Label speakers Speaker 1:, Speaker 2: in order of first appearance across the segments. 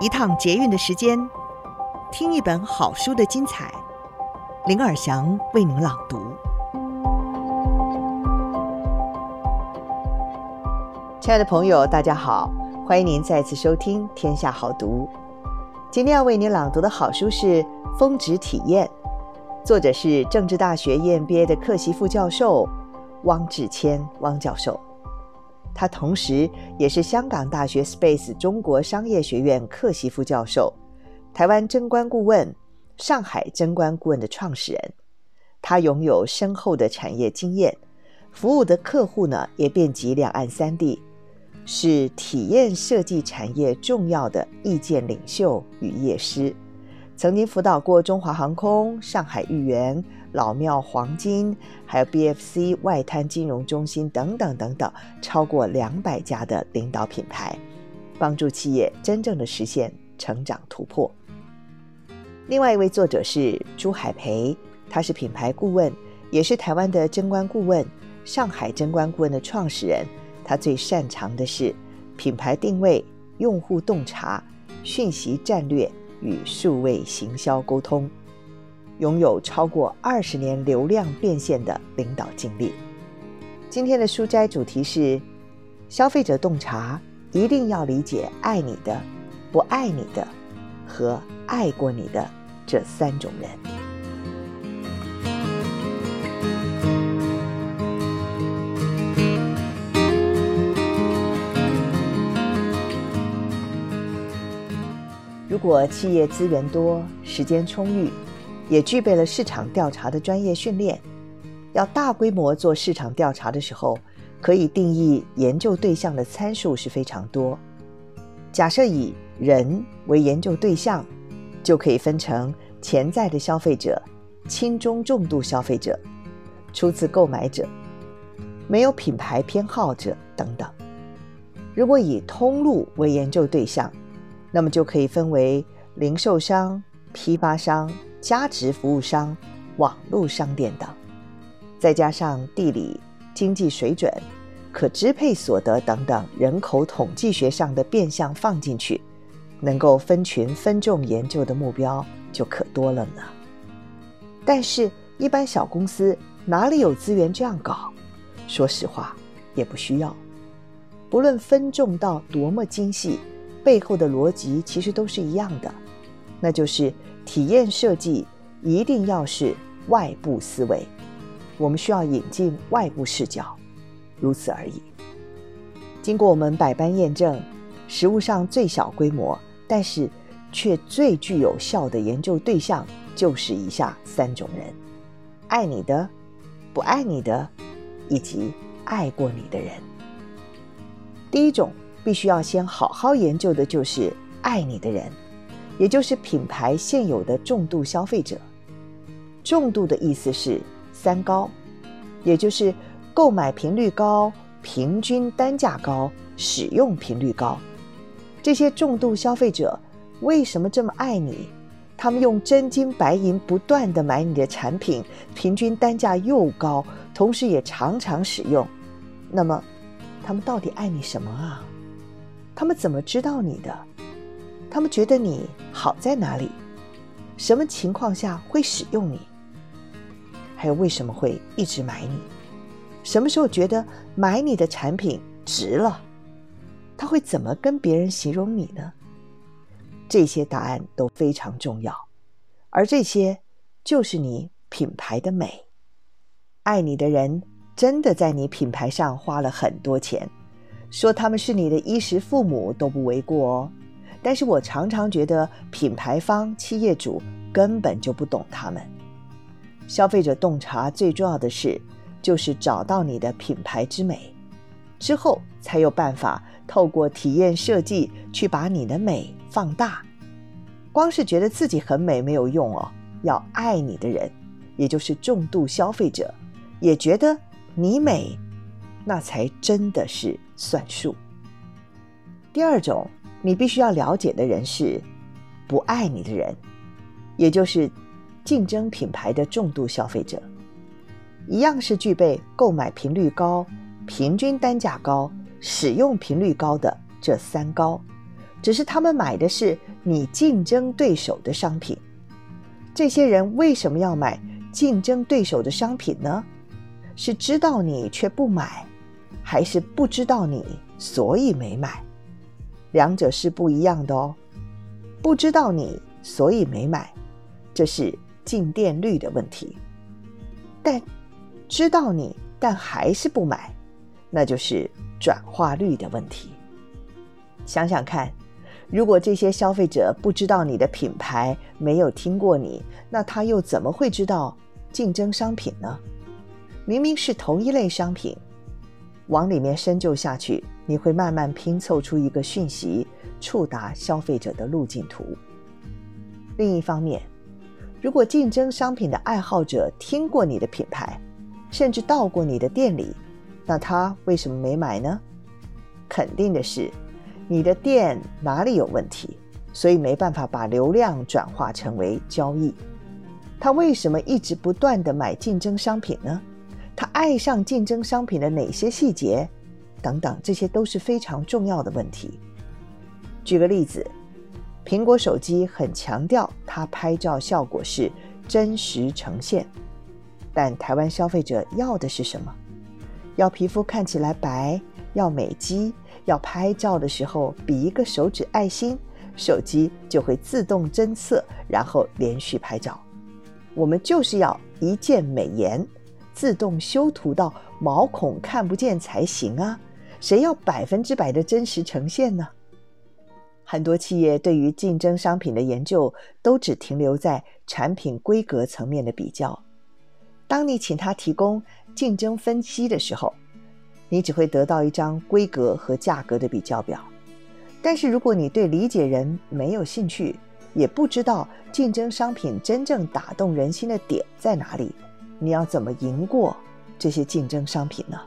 Speaker 1: 一趟捷运的时间，听一本好书的精彩。林尔祥为您朗读。亲爱的朋友，大家好，欢迎您再次收听《天下好读》。今天要为您朗读的好书是《峰值体验》，作者是政治大学 EMBA 的客席副教授汪志谦汪教授。他同时也是香港大学 Space 中国商业学院客席副教授，台湾贞观顾问、上海贞观顾问的创始人。他拥有深厚的产业经验，服务的客户呢也遍及两岸三地，是体验设计产业重要的意见领袖与业师。曾经辅导过中华航空、上海豫园。老庙黄金，还有 BFC 外滩金融中心等等等等，超过两百家的领导品牌，帮助企业真正的实现成长突破。另外一位作者是朱海培，他是品牌顾问，也是台湾的贞观顾问、上海贞观顾问的创始人。他最擅长的是品牌定位、用户洞察、讯息战略与数位行销沟通。拥有超过二十年流量变现的领导经历。今天的书斋主题是：消费者洞察一定要理解爱你的、不爱你的和爱过你的这三种人。如果企业资源多、时间充裕，也具备了市场调查的专业训练，要大规模做市场调查的时候，可以定义研究对象的参数是非常多。假设以人为研究对象，就可以分成潜在的消费者、轻中重度消费者、初次购买者、没有品牌偏好者等等。如果以通路为研究对象，那么就可以分为零售商、批发商。价值服务商、网络商店等，再加上地理、经济水准、可支配所得等等人口统计学上的变相放进去，能够分群分众研究的目标就可多了呢。但是，一般小公司哪里有资源这样搞？说实话，也不需要。不论分众到多么精细，背后的逻辑其实都是一样的，那就是。体验设计一定要是外部思维，我们需要引进外部视角，如此而已。经过我们百般验证，实物上最小规模，但是却最具有效的研究对象，就是以下三种人：爱你的、不爱你的，以及爱过你的人。第一种必须要先好好研究的，就是爱你的人。也就是品牌现有的重度消费者，重度的意思是三高，也就是购买频率高、平均单价高、使用频率高。这些重度消费者为什么这么爱你？他们用真金白银不断地买你的产品，平均单价又高，同时也常常使用。那么，他们到底爱你什么啊？他们怎么知道你的？他们觉得你好在哪里？什么情况下会使用你？还有为什么会一直买你？什么时候觉得买你的产品值了？他会怎么跟别人形容你呢？这些答案都非常重要，而这些就是你品牌的美。爱你的人真的在你品牌上花了很多钱，说他们是你的衣食父母都不为过哦。但是我常常觉得，品牌方、企业主根本就不懂他们。消费者洞察最重要的是，就是找到你的品牌之美，之后才有办法透过体验设计去把你的美放大。光是觉得自己很美没有用哦，要爱你的人，也就是重度消费者，也觉得你美，那才真的是算数。第二种。你必须要了解的人是不爱你的人，也就是竞争品牌的重度消费者，一样是具备购买频率高、平均单价高、使用频率高的这三高，只是他们买的是你竞争对手的商品。这些人为什么要买竞争对手的商品呢？是知道你却不买，还是不知道你所以没买？两者是不一样的哦。不知道你所以没买，这是进店率的问题。但知道你但还是不买，那就是转化率的问题。想想看，如果这些消费者不知道你的品牌，没有听过你，那他又怎么会知道竞争商品呢？明明是同一类商品，往里面深究下去，你会慢慢拼凑出一个讯息，触达消费者的路径图。另一方面，如果竞争商品的爱好者听过你的品牌，甚至到过你的店里，那他为什么没买呢？肯定的是，你的店哪里有问题，所以没办法把流量转化成为交易。他为什么一直不断地买竞争商品呢？他爱上竞争商品的哪些细节？等等，这些都是非常重要的问题。举个例子，苹果手机很强调它拍照效果是真实呈现，但台湾消费者要的是什么？要皮肤看起来白，要美肌。要拍照的时候，比一个手指爱心，手机就会自动侦测，然后连续拍照。我们就是要一键美颜，自动修图到毛孔看不见才行啊！谁要百分之百的真实呈现呢？很多企业对于竞争商品的研究都只停留在产品规格层面的比较。当你请他提供竞争分析的时候，你只会得到一张规格和价格的比较表，但是如果你对理解人没有兴趣，也不知道竞争商品真正打动人心的点在哪里，你要怎么赢过这些竞争商品呢？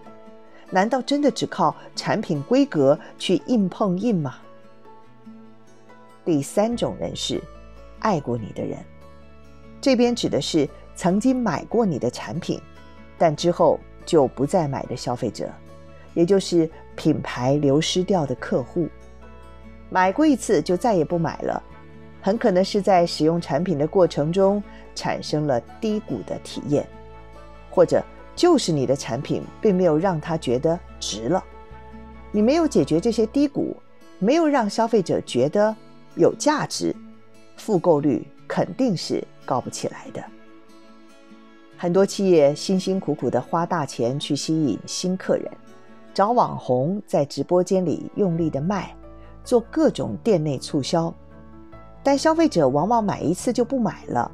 Speaker 1: 难道真的只靠产品规格去硬碰硬吗？第三种人是爱过你的人，这边指的是曾经买过你的产品，但之后就不再买的消费者。也就是品牌流失掉的客户，买过一次就再也不买了，很可能是在使用产品的过程中产生了低谷的体验，或者就是你的产品并没有让他觉得值了，你没有解决这些低谷，没有让消费者觉得有价值，复购率肯定是高不起来的。很多企业辛辛苦苦地花大钱去吸引新客人。找网红在直播间里用力的卖，做各种店内促销，但消费者往往买一次就不买了，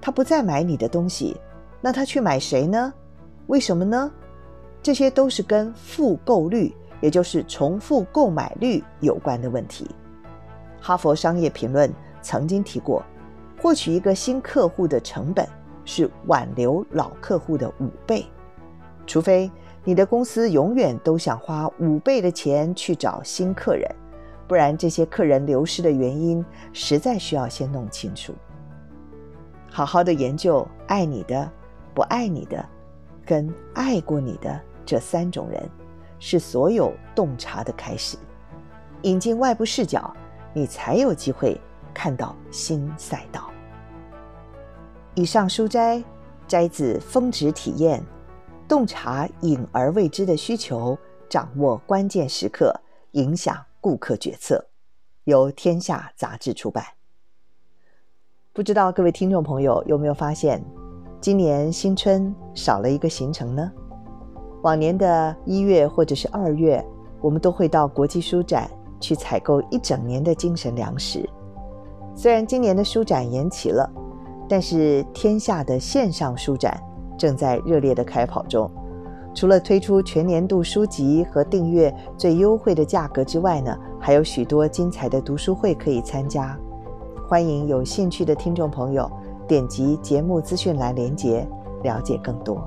Speaker 1: 他不再买你的东西，那他去买谁呢？为什么呢？这些都是跟复购率，也就是重复购买率有关的问题。哈佛商业评论曾经提过，获取一个新客户的成本是挽留老客户的五倍，除非。你的公司永远都想花五倍的钱去找新客人，不然这些客人流失的原因实在需要先弄清楚。好好的研究爱你的、不爱你的，跟爱过你的这三种人，是所有洞察的开始。引进外部视角，你才有机会看到新赛道。以上书摘摘自《峰值体验》。洞察隐而未知的需求，掌握关键时刻，影响顾客决策。由天下杂志出版。不知道各位听众朋友有没有发现，今年新春少了一个行程呢？往年的一月或者是二月，我们都会到国际书展去采购一整年的精神粮食。虽然今年的书展延期了，但是天下的线上书展。正在热烈的开跑中，除了推出全年度书籍和订阅最优惠的价格之外呢，还有许多精彩的读书会可以参加。欢迎有兴趣的听众朋友点击节目资讯栏连接，了解更多。